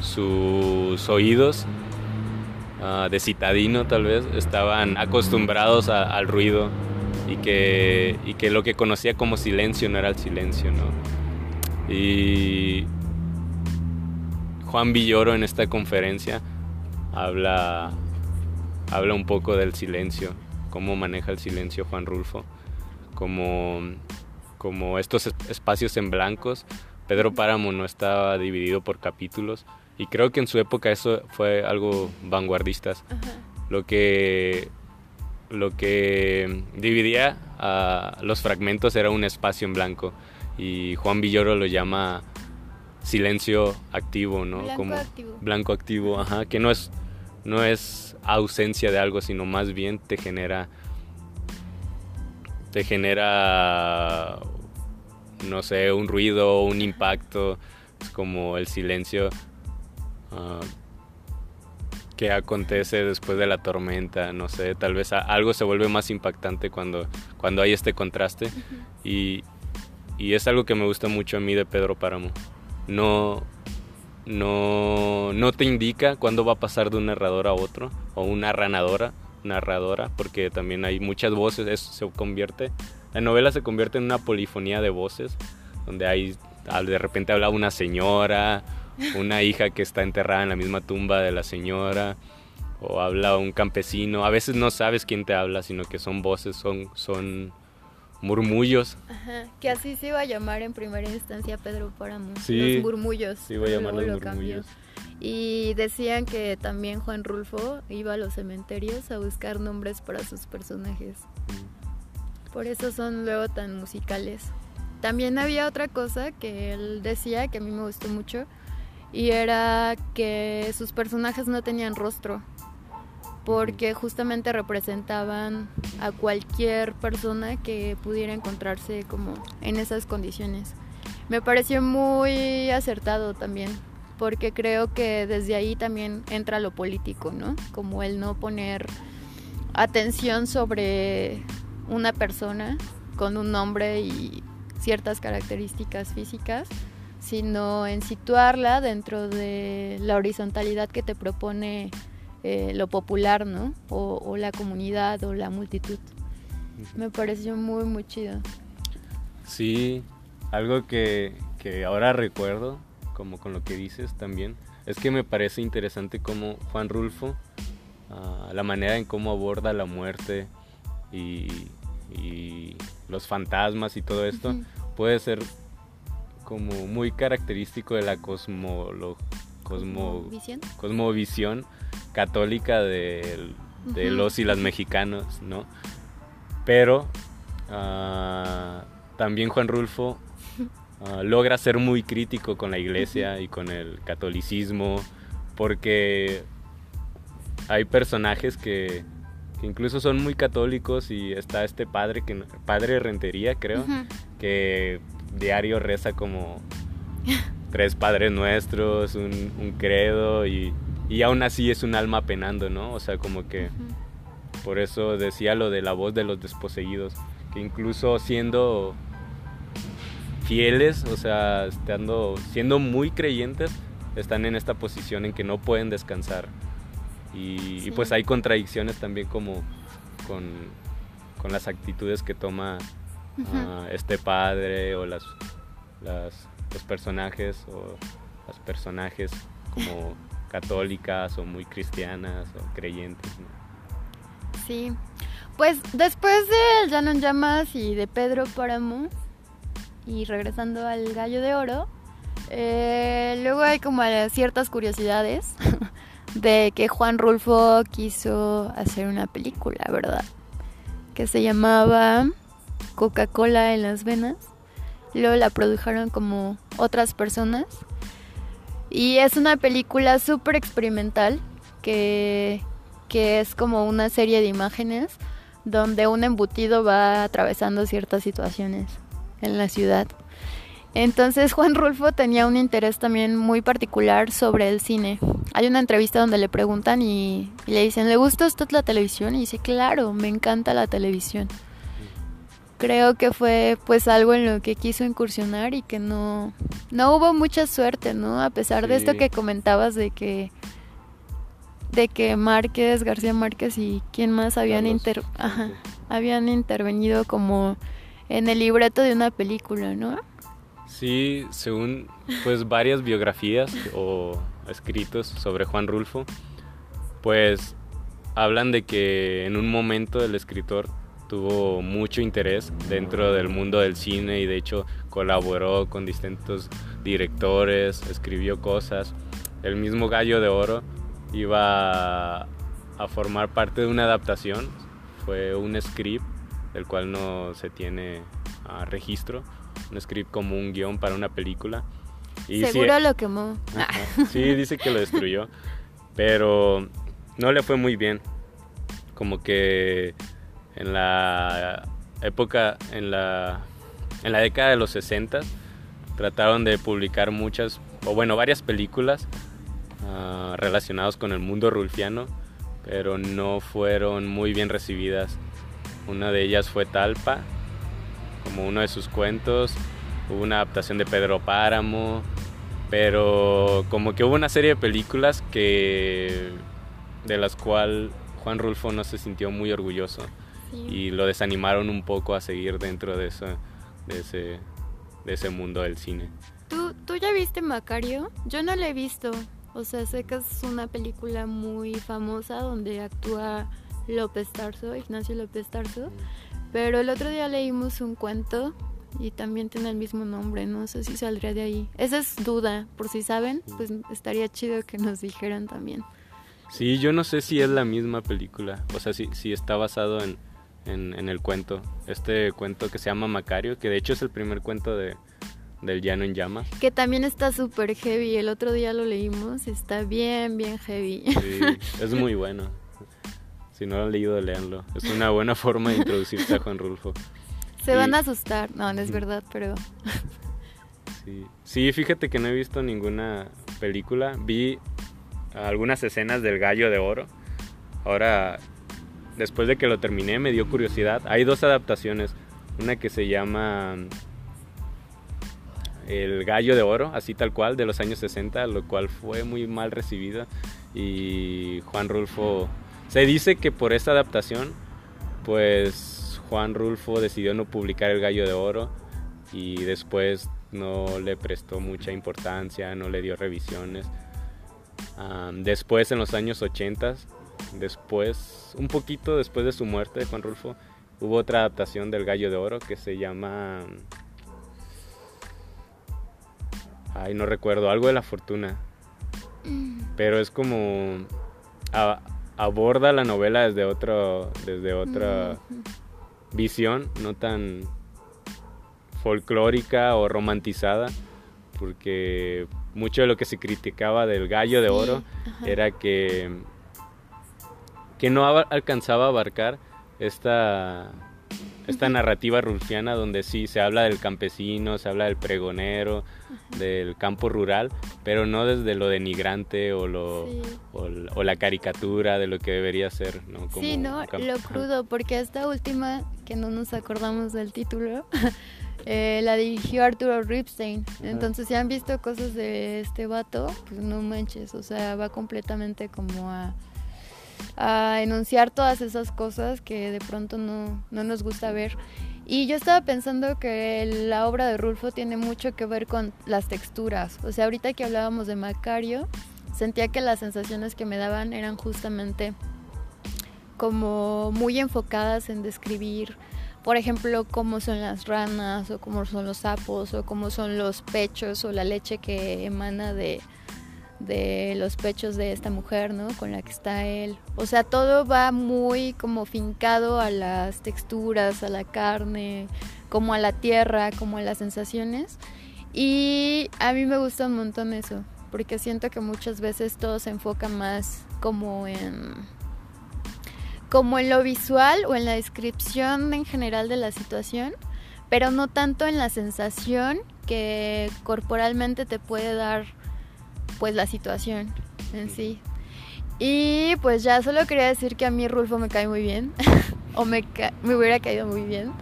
sus oídos ah, de citadino tal vez estaban acostumbrados al ruido y que, y que lo que conocía como silencio no era el silencio, ¿no? Y Juan Villoro en esta conferencia habla habla un poco del silencio, cómo maneja el silencio Juan Rulfo, como, como estos espacios en blancos. Pedro Páramo no estaba dividido por capítulos y creo que en su época eso fue algo vanguardista. Lo que lo que dividía a los fragmentos era un espacio en blanco y Juan Villoro lo llama silencio activo, ¿no? Blanco Como activo. blanco activo, ajá, que no es no es ausencia de algo, sino más bien te genera te genera no sé, un ruido, un impacto, es como el silencio ah, que acontece después de la tormenta, no sé, tal vez algo se vuelve más impactante cuando, cuando hay este contraste y, y es algo que me gusta mucho a mí de Pedro Páramo. No, no, no te indica cuándo va a pasar de un narrador a otro o una narradora, narradora, porque también hay muchas voces, eso se convierte, la novela se convierte en una polifonía de voces, donde hay, de repente habla una señora, una hija que está enterrada en la misma tumba de la señora, o habla un campesino, a veces no sabes quién te habla, sino que son voces, son, son murmullos. Ajá, que así se iba a llamar en primera instancia Pedro Páramo. Sí, los murmullos. Iba a llamar los murmullos. Y decían que también Juan Rulfo iba a los cementerios a buscar nombres para sus personajes. Mm. Por eso son luego tan musicales. También había otra cosa que él decía que a mí me gustó mucho y era que sus personajes no tenían rostro porque justamente representaban a cualquier persona que pudiera encontrarse como en esas condiciones. Me pareció muy acertado también, porque creo que desde ahí también entra lo político, ¿no? Como el no poner atención sobre una persona con un nombre y ciertas características físicas, sino en situarla dentro de la horizontalidad que te propone eh, lo popular, ¿no? O, la comunidad o la multitud. Me pareció muy, muy chido. Sí, algo que, que ahora recuerdo, como con lo que dices también, es que me parece interesante cómo Juan Rulfo, ah, la manera en cómo aborda la muerte y, y los fantasmas y todo esto, puede ser como muy característico de la cosmo, ¿Cosmovisión? cosmovisión católica de, los y las mexicanos, ¿no? Pero ah, también Juan Rulfo ah, logra ser muy crítico con la iglesia y con el catolicismo, porque hay personajes que, incluso son muy católicos y está este padre, que padre Rentería creo, que diario reza como tres padres nuestros, un, credo y, y, aún así es un alma penando, ¿no? O sea, como que por eso decía lo de la voz de los desposeídos, que incluso siendo fieles, o sea, estando, siendo muy creyentes, están en esta posición en que no pueden descansar. Y, pues hay contradicciones también como con, con las actitudes que toma ah, este padre o las, los personajes o las personajes como católicas o muy cristianas o creyentes. Sí, pues después de Llano en Llamas y de Pedro Páramo y regresando al Gallo de Oro, eh, luego hay como ciertas curiosidades de que Juan Rulfo quiso hacer una película, ¿verdad? Que se llamaba Coca-Cola en las venas. Luego la produjeron como otras personas. Y es una película súper experimental que, que es como una serie de imágenes donde un embutido va atravesando ciertas situaciones en la ciudad. Entonces Juan Rulfo tenía un interés también muy particular sobre el cine. Hay una entrevista donde le preguntan y, le dicen, ¿le gusta usted la televisión? Y dice, claro, me encanta la televisión. Creo que fue pues algo en lo que quiso incursionar y que no, no hubo mucha suerte, ¿no? A pesar de esto que comentabas de que de que Márquez, García Márquez y quién más habían, inter habían intervenido como en el libreto de una película, ¿no? Sí, según pues varias biografías o escritos sobre Juan Rulfo, pues hablan de que en un momento el escritor tuvo mucho interés dentro del mundo del cine y de hecho colaboró con distintos directores, escribió cosas. El mismo Gallo de Oro iba a formar parte de una adaptación, fue un script del cual no se tiene ah, registro, un script como un guion para una película. Y Seguro lo quemó. sí, dice que lo destruyó, pero no le fue muy bien. Como que en la época, en la, en la década de los 60, trataron de publicar muchas, o bueno, varias películas uh, relacionadas con el mundo rulfiano, pero no fueron muy bien recibidas. Una de ellas fue Talpa, como uno de sus cuentos. Hubo una adaptación de Pedro Páramo, pero como que hubo una serie de películas que de las cuales Juan Rulfo no se sintió muy orgulloso y lo desanimaron un poco a seguir dentro de, eso, de, ese, de ese mundo del cine. ¿Tú, ¿Tú ya viste Macario? Yo no la he visto. O sea, sé que es una película muy famosa donde actúa López Tarso, Ignacio López Tarso. Pero el otro día leímos un cuento y también tiene el mismo nombre, no sé si saldría de ahí. Esa es duda, por si saben, pues estaría chido que nos dijeran también. Sí, yo no sé si es la misma película, o sea, si, si está basado en, en, el cuento. Este cuento que se llama Macario, que de hecho es el primer cuento de, del Llano en Llamas. Que también está súper heavy, el otro día lo leímos, está bien, bien heavy. Sí, es muy bueno. Si no lo han leído, leanlo. Es una buena forma de introducirse a Juan Rulfo. Se van a asustar. No, no es verdad, pero... Sí. sí, fíjate que no he visto ninguna película. Vi algunas escenas del Gallo de Oro. Ahora, después de que lo terminé, me dio curiosidad. Hay dos adaptaciones. Una que se llama El Gallo de Oro, así tal cual, de los años 60, lo cual fue muy mal recibida. Y Juan Rulfo se dice que por esta adaptación, pues Juan Rulfo decidió no publicar El Gallo de Oro y después no le prestó mucha importancia, no le dio revisiones. después, en los años 80, después, un poquito después de su muerte de Juan Rulfo, hubo otra adaptación del Gallo de Oro que se llama Ay, no recuerdo, algo de la fortuna. Mm. Pero es como... aborda la novela desde, otro, desde otra visión, no tan folclórica o romantizada, porque mucho de lo que se criticaba del gallo de oro era que, que no alcanzaba a abarcar esta esta narrativa rulfiana donde sí se habla del campesino, se habla del pregonero, del campo rural, pero no desde lo denigrante o, lo, o, la caricatura de lo que debería ser. ¿no? sí, ¿no? Lo crudo, porque esta última, que no nos acordamos del título, eh, la dirigió Arturo Ripstein. Entonces, si han visto cosas de este vato, pues no manches, o sea, va completamente como a a enunciar todas esas cosas que de pronto no, no nos gusta ver. Y yo estaba pensando que la obra de Rulfo tiene mucho que ver con las texturas. O sea, ahorita que hablábamos de Macario, sentía que las sensaciones que me daban eran justamente como muy enfocadas en describir, por ejemplo, cómo son las ranas o cómo son los sapos o cómo son los pechos o la leche que emana de, de los pechos de esta mujer, ¿no? Con la que está él. O sea, todo va muy como fincado a las texturas, a la carne, como a la tierra, como a las sensaciones. Y a mí me gusta un montón eso, porque siento que muchas veces todo se enfoca más como en como en lo visual o en la descripción en general de la situación, pero no tanto en la sensación que corporalmente te puede dar pues la situación en sí. Y pues ya solo quería decir que a mí Rulfo me cae muy bien, o me, me hubiera caído muy bien,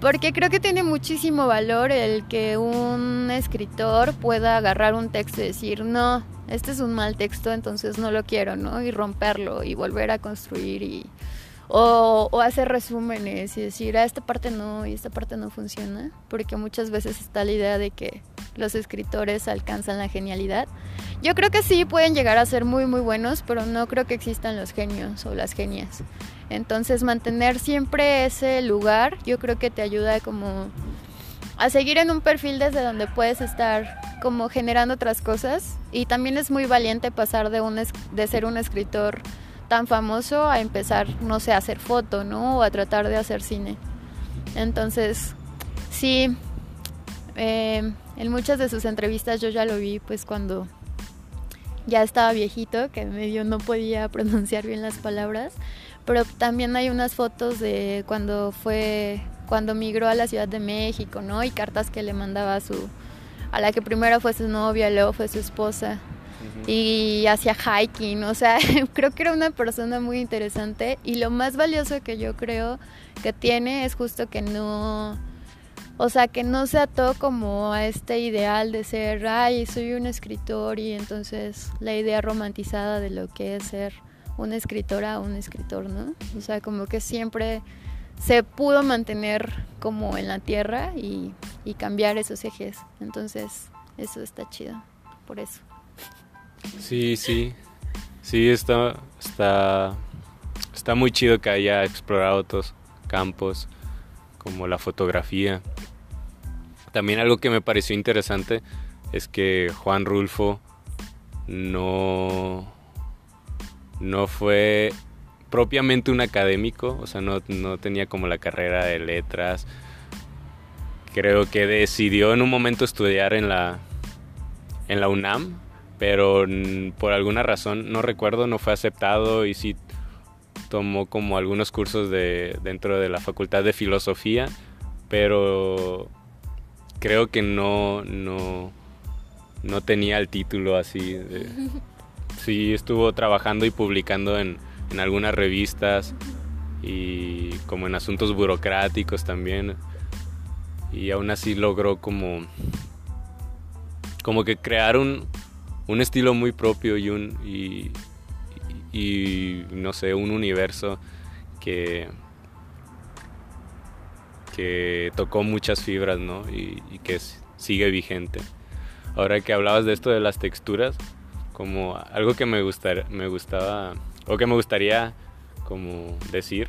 porque creo que tiene muchísimo valor el que un escritor pueda agarrar un texto y decir, no, este es un mal texto, entonces no lo quiero, ¿no? Y romperlo y volver a construir y o, hacer resúmenes y decir, ah, esta parte no y esta parte no funciona, porque muchas veces está la idea de que los escritores alcanzan la genialidad. Yo creo que sí pueden llegar a ser muy muy buenos, pero no creo que existan los genios o las genias. Entonces mantener siempre ese lugar, yo creo que te ayuda como a seguir en un perfil desde donde puedes estar como generando otras cosas y también es muy valiente pasar de, un, de ser un escritor tan famoso a empezar, no sé, a hacer foto, ¿no? O a tratar de hacer cine. Entonces, sí, eh, en muchas de sus entrevistas yo ya lo vi, pues cuando ya estaba viejito, que medio no podía pronunciar bien las palabras, pero también hay unas fotos de cuando fue, cuando migró a la Ciudad de México, ¿no? Y cartas que le mandaba a su, a la que primero fue su novia, luego fue su esposa y hacía hiking, o sea, creo que era una persona muy interesante y lo más valioso que yo creo que tiene es justo que no, o sea, que no se ató como a este ideal de ser, ay, soy un escritor y entonces la idea romantizada de lo que es ser una escritora o un escritor, ¿no? O sea, como que siempre se pudo mantener como en la tierra y, y cambiar esos ejes. Entonces, eso está chido, por eso. Sí, sí. Sí, está, está, está muy chido que haya explorado otros campos como la fotografía. También algo que me pareció interesante es que Juan Rulfo no, no fue propiamente un académico, o sea, no, no tenía como la carrera de letras. Creo que decidió en un momento estudiar en la, en la UNAM, pero por alguna razón, no recuerdo, no fue aceptado y sí tomó como algunos cursos de, dentro de la Facultad de Filosofía, pero creo que no, no, no tenía el título así. sí estuvo trabajando y publicando en, en algunas revistas y como en asuntos burocráticos también. Y aún así logró como, como que crear un, un estilo muy propio y un y, no sé un universo que que tocó muchas fibras no y, que sigue vigente. Ahora que hablabas de esto de las texturas como algo que me gustar, me gustaba o que me gustaría como decir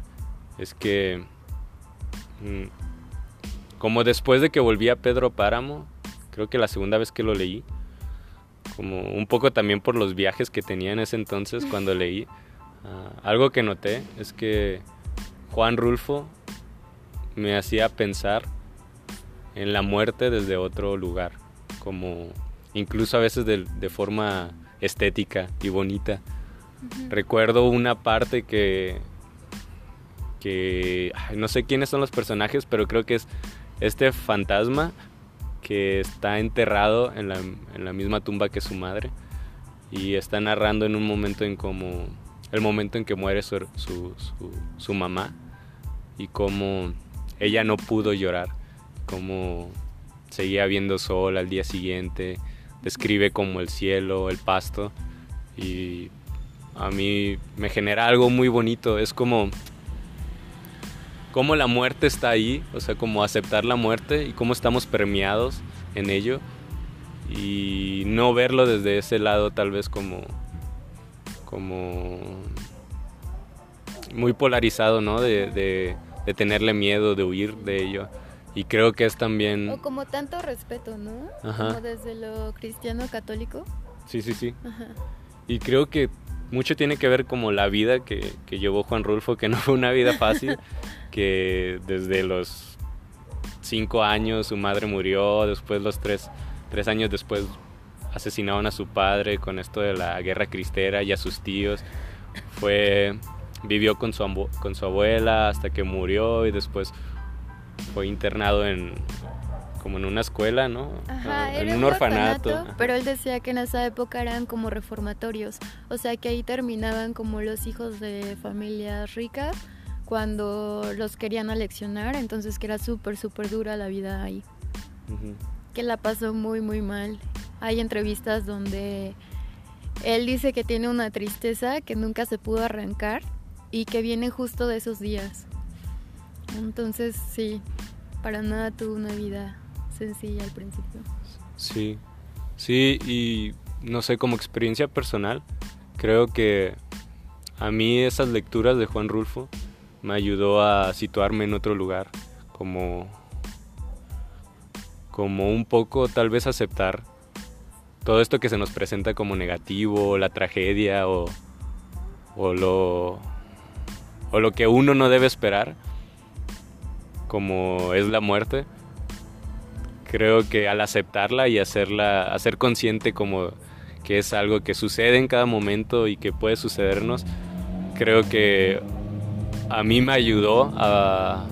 es que mm, como después de que volví a Pedro Páramo creo que la segunda vez que lo leí, como un poco también por los viajes que tenía en ese entonces cuando leí. Ah, algo que noté es que Juan Rulfo me hacía pensar en la muerte desde otro lugar, como incluso a veces de, forma estética y bonita. Recuerdo una parte que, que no sé quiénes son los personajes, pero creo que es este fantasma que está enterrado en la, en la misma tumba que su madre y está narrando en un momento en como el momento en que muere su, su, su, mamá y cómo ella no pudo llorar, cómo seguía viendo sol al día siguiente, describe como el cielo, el pasto y a mí me genera algo muy bonito, es como cómo la muerte está ahí, o sea, como aceptar la muerte y cómo estamos permeados en ello y no verlo desde ese lado tal vez como como muy polarizado, ¿no? De, de, tenerle miedo, de huir de ello. Y creo que es también... O como tanto respeto, ¿no? Como desde lo cristiano católico. Sí, sí, sí. Y creo que mucho tiene que ver como la vida que, que llevó Juan Rulfo, que no fue una vida fácil, que desde los cinco años su madre murió, después los tres, tres años después asesinaron a su padre con esto de la guerra cristera y a sus tíos. Fue, vivió con su, con su abuela hasta que murió y después fue internado en como en una escuela, ¿no? Ajá, ah, en un, orfanato. pero él decía que en esa época eran como reformatorios, o sea que ahí terminaban como los hijos de familias ricas cuando los querían aleccionar, entonces que era súper, súper dura la vida ahí. Que la pasó muy, muy mal. Hay entrevistas donde él dice que tiene una tristeza que nunca se pudo arrancar y que viene justo de esos días. Entonces, sí, para nada tuvo una vida sencilla al principio. Sí, sí, y no sé, como experiencia personal, creo que a mí esas lecturas de Juan Rulfo me ayudó a situarme en otro lugar, como, como un poco tal vez aceptar todo esto que se nos presenta como negativo, la tragedia o, o, lo, o lo que uno no debe esperar, como es la muerte. Creo que al aceptarla y hacerla, hacer consciente como que es algo que sucede en cada momento y que puede sucedernos, creo que a mí me ayudó a,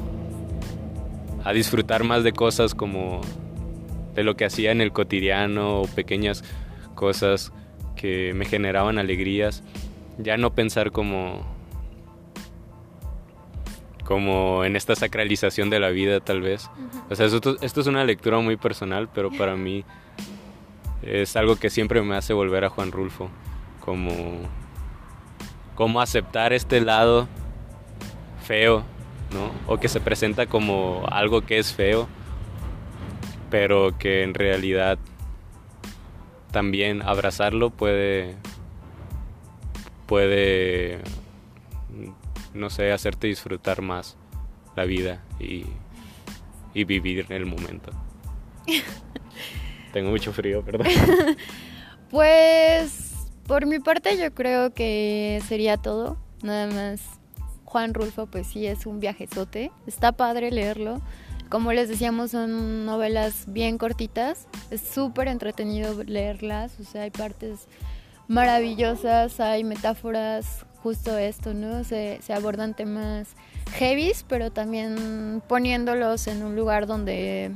a disfrutar más de cosas como de lo que hacía en el cotidiano o pequeñas cosas que me generaban alegrías. Ya no pensar como como en esta sacralización de la vida tal vez. O sea, esto, esto, es una lectura muy personal, pero para mí es algo que siempre me hace volver a Juan Rulfo, como, como aceptar este lado feo, ¿no? O que se presenta como algo que es feo, pero que en realidad también abrazarlo puede puede no sé, hacerte disfrutar más la vida y, y vivir el momento. Tengo mucho frío, perdón. pues por mi parte yo creo que sería todo. Nada más Juan Rulfo, pues sí, es un viajezote. Está padre leerlo. Como les decíamos, son novelas bien cortitas. Es súper entretenido leerlas. O sea, hay partes maravillosas, hay metáforas, justo esto, ¿no? Se, se abordan temas heavies, pero también poniéndolos en un lugar donde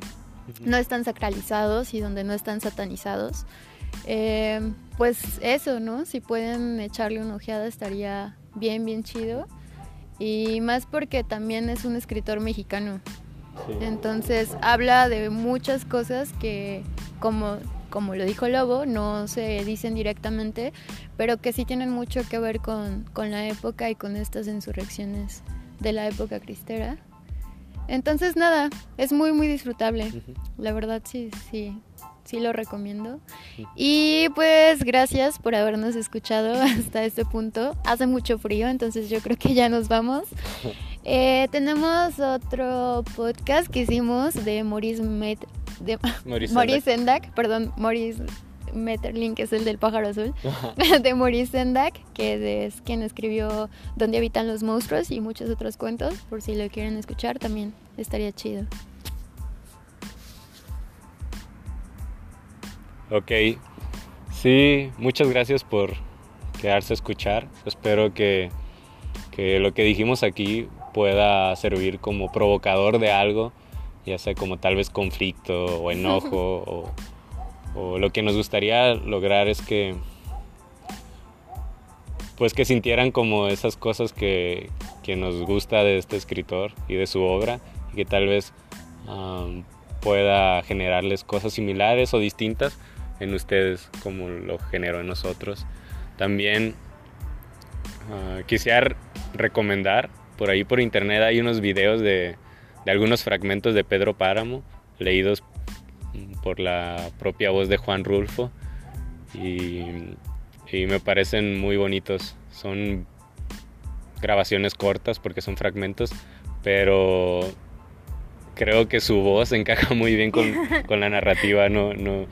no están sacralizados y donde no están satanizados. Eh, pues eso, ¿no? Si pueden echarle una ojeada estaría bien, bien chido. Y más porque también es un escritor mexicano. Entonces habla de muchas cosas que, como, como lo dijo Lobo, no se dicen directamente, pero que sí tienen mucho que ver con, con la época y con estas insurrecciones de la época cristera. Entonces nada, es muy muy disfrutable. La verdad sí, sí, sí lo recomiendo. Y pues gracias por habernos escuchado hasta este punto. Hace mucho frío, entonces yo creo que ya nos vamos. Eh, tenemos otro podcast que hicimos de Maurice de Maurice Sendak, perdón, Maurice Metterling, que es el del pájaro azul, de Maurice Sendak, que es quien escribió Donde habitan los monstruos y muchos otros cuentos, por si lo quieren escuchar también estaría chido. Ok, sí, muchas gracias por quedarse a escuchar. Espero que, que lo que dijimos aquí pueda servir como provocador de algo, ya sea como tal vez conflicto o enojo o o lo que nos gustaría lograr es que pues que sintieran como esas cosas que, nos gusta de este escritor y de su obra y que tal vez pueda generarles cosas similares o distintas en ustedes como lo generó en nosotros. También ah, quisiera recomendar, por ahí por internet hay unos videos de, de algunos fragmentos de Pedro Páramo leídos por la propia voz de Juan Rulfo y, me parecen muy bonitos. Son grabaciones cortas porque son fragmentos, pero creo que su voz encaja muy bien con, la narrativa, no, no,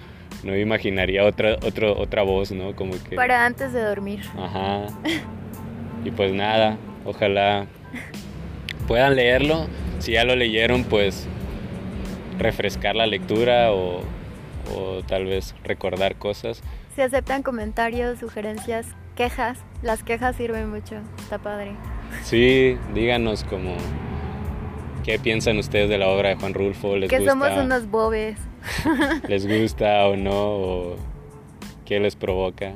no imaginaría otra, otra voz, ¿no? Como que... Para antes de dormir. Ajá. Y pues nada, ojalá puedan leerlo. Si ya lo leyeron, pues refrescar la lectura o, tal vez recordar cosas. Si aceptan comentarios, sugerencias, quejas, las quejas sirven mucho, está padre. Sí, díganos como qué piensan ustedes de la obra de Juan Rulfo, les que somos unos bobes. les gusta o no, o qué les provoca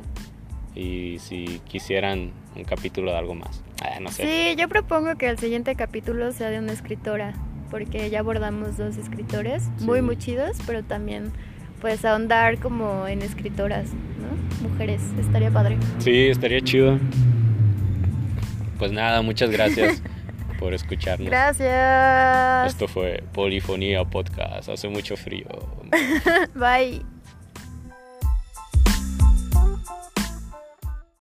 y si quisieran un capítulo de algo más. Ah, no sé. Sí, yo propongo que el siguiente capítulo sea de una escritora porque ya abordamos dos escritores muy muy chidos, pero también pues ahondar como en escritoras, ¿no? Mujeres, estaría padre. Sí, estaría chido. Pues nada, muchas gracias por escucharnos. Gracias. Esto fue Polifonía Podcast. Hace mucho frío. Bye.